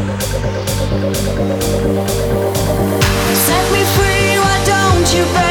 Set me free, why don't you break?